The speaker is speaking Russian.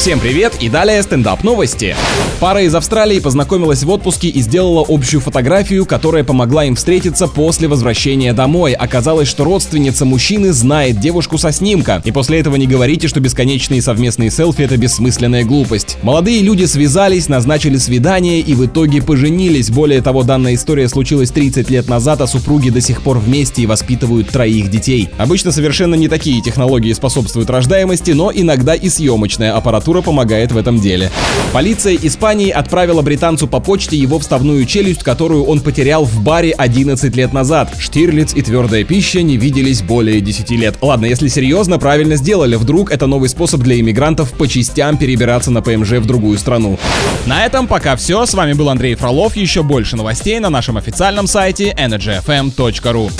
Всем привет и далее стендап новости. Пара из Австралии познакомилась в отпуске и сделала общую фотографию, которая помогла им встретиться после возвращения домой. Оказалось, что родственница мужчины знает девушку со снимка. И после этого не говорите, что бесконечные совместные селфи это бессмысленная глупость. Молодые люди связались, назначили свидание и в итоге поженились. Более того, данная история случилась 30 лет назад, а супруги до сих пор вместе и воспитывают троих детей. Обычно совершенно не такие технологии способствуют рождаемости, но иногда и съемочная аппаратура литература помогает в этом деле. Полиция Испании отправила британцу по почте его вставную челюсть, которую он потерял в баре 11 лет назад. Штирлиц и твердая пища не виделись более 10 лет. Ладно, если серьезно, правильно сделали. Вдруг это новый способ для иммигрантов по частям перебираться на ПМЖ в другую страну. На этом пока все. С вами был Андрей Фролов. Еще больше новостей на нашем официальном сайте energyfm.ru.